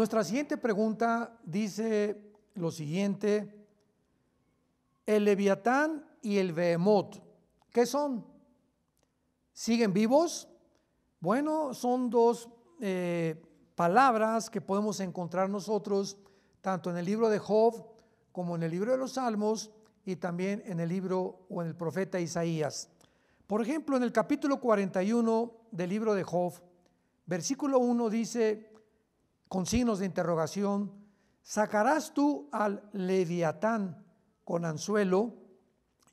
Nuestra siguiente pregunta dice lo siguiente, el leviatán y el behemoth, ¿qué son? ¿Siguen vivos? Bueno, son dos eh, palabras que podemos encontrar nosotros tanto en el libro de Job como en el libro de los Salmos y también en el libro o en el profeta Isaías. Por ejemplo, en el capítulo 41 del libro de Job, versículo 1 dice, con signos de interrogación, sacarás tú al leviatán con anzuelo.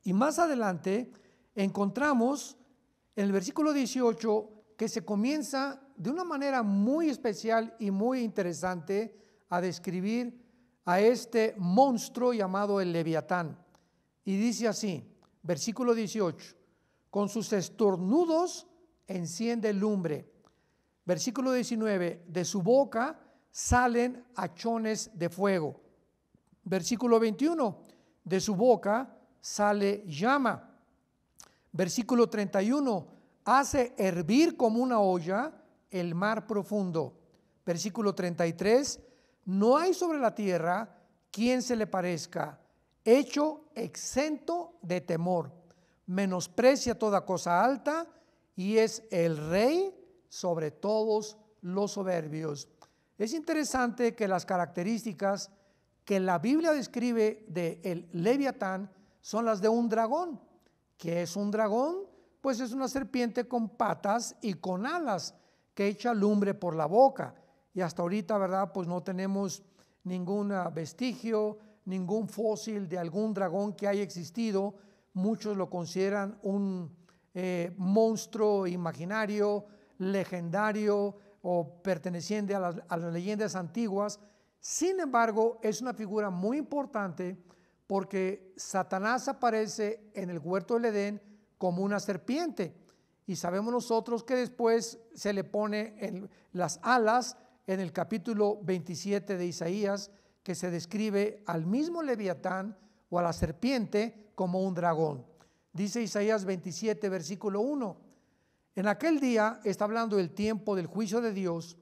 Y más adelante encontramos en el versículo 18 que se comienza de una manera muy especial y muy interesante a describir a este monstruo llamado el leviatán. Y dice así, versículo 18, con sus estornudos enciende lumbre. Versículo 19, de su boca salen hachones de fuego. Versículo 21, de su boca sale llama. Versículo 31, hace hervir como una olla el mar profundo. Versículo 33, no hay sobre la tierra quien se le parezca, hecho exento de temor, menosprecia toda cosa alta y es el rey sobre todos los soberbios. Es interesante que las características que la Biblia describe de el leviatán son las de un dragón. que es un dragón? Pues es una serpiente con patas y con alas que echa lumbre por la boca. Y hasta ahorita, ¿verdad? Pues no tenemos ningún vestigio, ningún fósil de algún dragón que haya existido. Muchos lo consideran un eh, monstruo imaginario, legendario, o perteneciente a las, leyendas antiguas. Sin embargo, es una figura muy importante porque Satanás aparece en el huerto del Edén como una serpiente. Y sabemos nosotros que después se le pone en las alas en el capítulo 27 de Isaías, que se describe al mismo leviatán o a la serpiente como un dragón. Dice Isaías 27, versículo 1. En aquel día, está hablando del tiempo del juicio de Dios,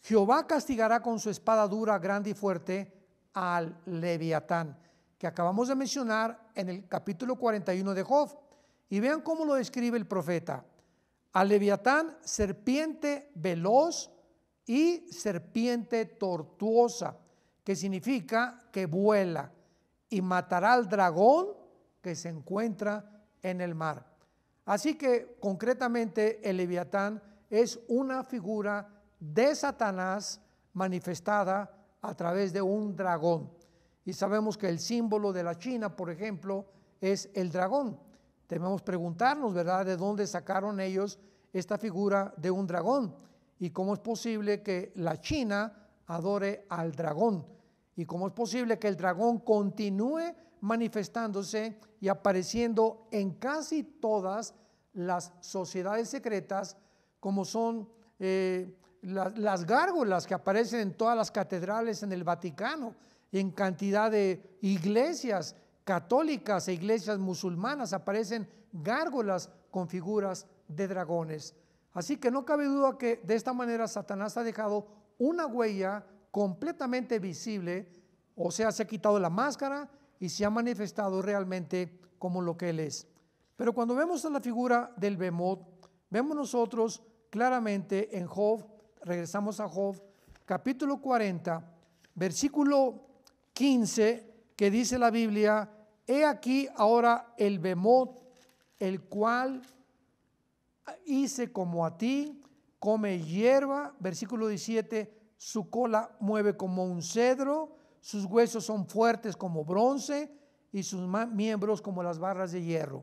Jehová castigará con su espada dura, grande y fuerte al leviatán, que acabamos de mencionar en el capítulo 41 de Job. Y vean cómo lo describe el profeta. Al leviatán, serpiente veloz y serpiente tortuosa, que significa que vuela, y matará al dragón que se encuentra en el mar. Así que concretamente el leviatán es una figura de Satanás manifestada a través de un dragón. Y sabemos que el símbolo de la China, por ejemplo, es el dragón. Debemos preguntarnos, ¿verdad?, de dónde sacaron ellos esta figura de un dragón y cómo es posible que la China adore al dragón y cómo es posible que el dragón continúe manifestándose y apareciendo en casi todas las sociedades secretas, como son eh, las gárgolas que aparecen en todas las catedrales en el Vaticano, en cantidad de iglesias católicas e iglesias musulmanas aparecen gárgolas con figuras de dragones. Así que no cabe duda que de esta manera Satanás ha dejado una huella completamente visible, o sea, se ha quitado la máscara y se ha manifestado realmente como lo que Él es. Pero cuando vemos a la figura del Bemot, vemos nosotros claramente en Job, regresamos a Job, capítulo 40, versículo 15, que dice la Biblia, he aquí ahora el Bemot, el cual hice como a ti, come hierba, versículo 17, su cola mueve como un cedro, sus huesos son fuertes como bronce y sus miembros como las barras de hierro.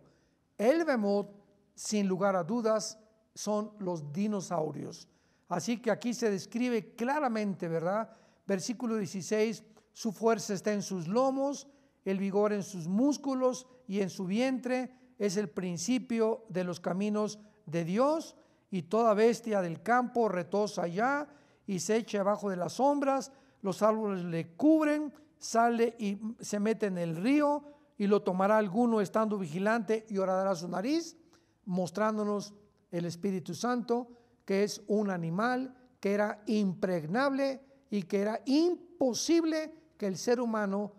El Behemoth, sin lugar a dudas, son los dinosaurios. Así que aquí se describe claramente, ¿verdad? Versículo 16, su fuerza está en sus lomos, el vigor en sus músculos y en su vientre, es el principio de los caminos de Dios, y toda bestia del campo retosa allá y se echa abajo de las sombras, los árboles le cubren, sale y se mete en el río, y lo tomará alguno estando vigilante y orará su nariz, mostrándonos el Espíritu Santo, que es un animal que era impregnable y que era imposible que el ser humano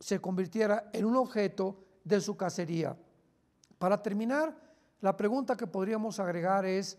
se convirtiera en un objeto de su cacería. Para terminar, la pregunta que podríamos agregar es,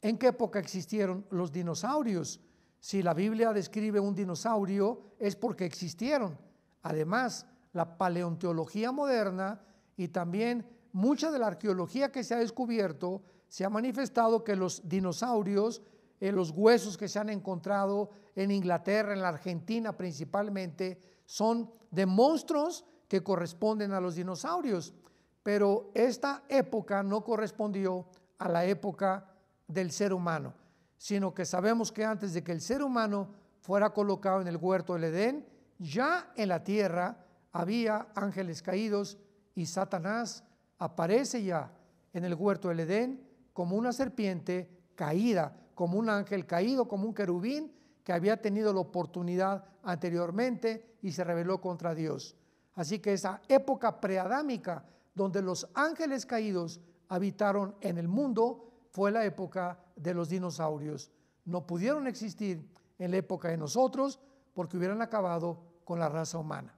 ¿en qué época existieron los dinosaurios? Si la Biblia describe un dinosaurio es porque existieron. Además, la paleontología moderna y también mucha de la arqueología que se ha descubierto se ha manifestado que los dinosaurios, eh, los huesos que se han encontrado en Inglaterra, en la Argentina principalmente, son de monstruos que corresponden a los dinosaurios. Pero esta época no correspondió a la época del ser humano, sino que sabemos que antes de que el ser humano fuera colocado en el huerto del Edén, ya en la tierra había ángeles caídos y Satanás aparece ya en el huerto del Edén como una serpiente caída, como un ángel caído, como un querubín que había tenido la oportunidad anteriormente y se rebeló contra Dios. Así que esa época preadámica donde los ángeles caídos habitaron en el mundo fue la época de los dinosaurios. No pudieron existir en la época de nosotros porque hubieran acabado con la raza humana.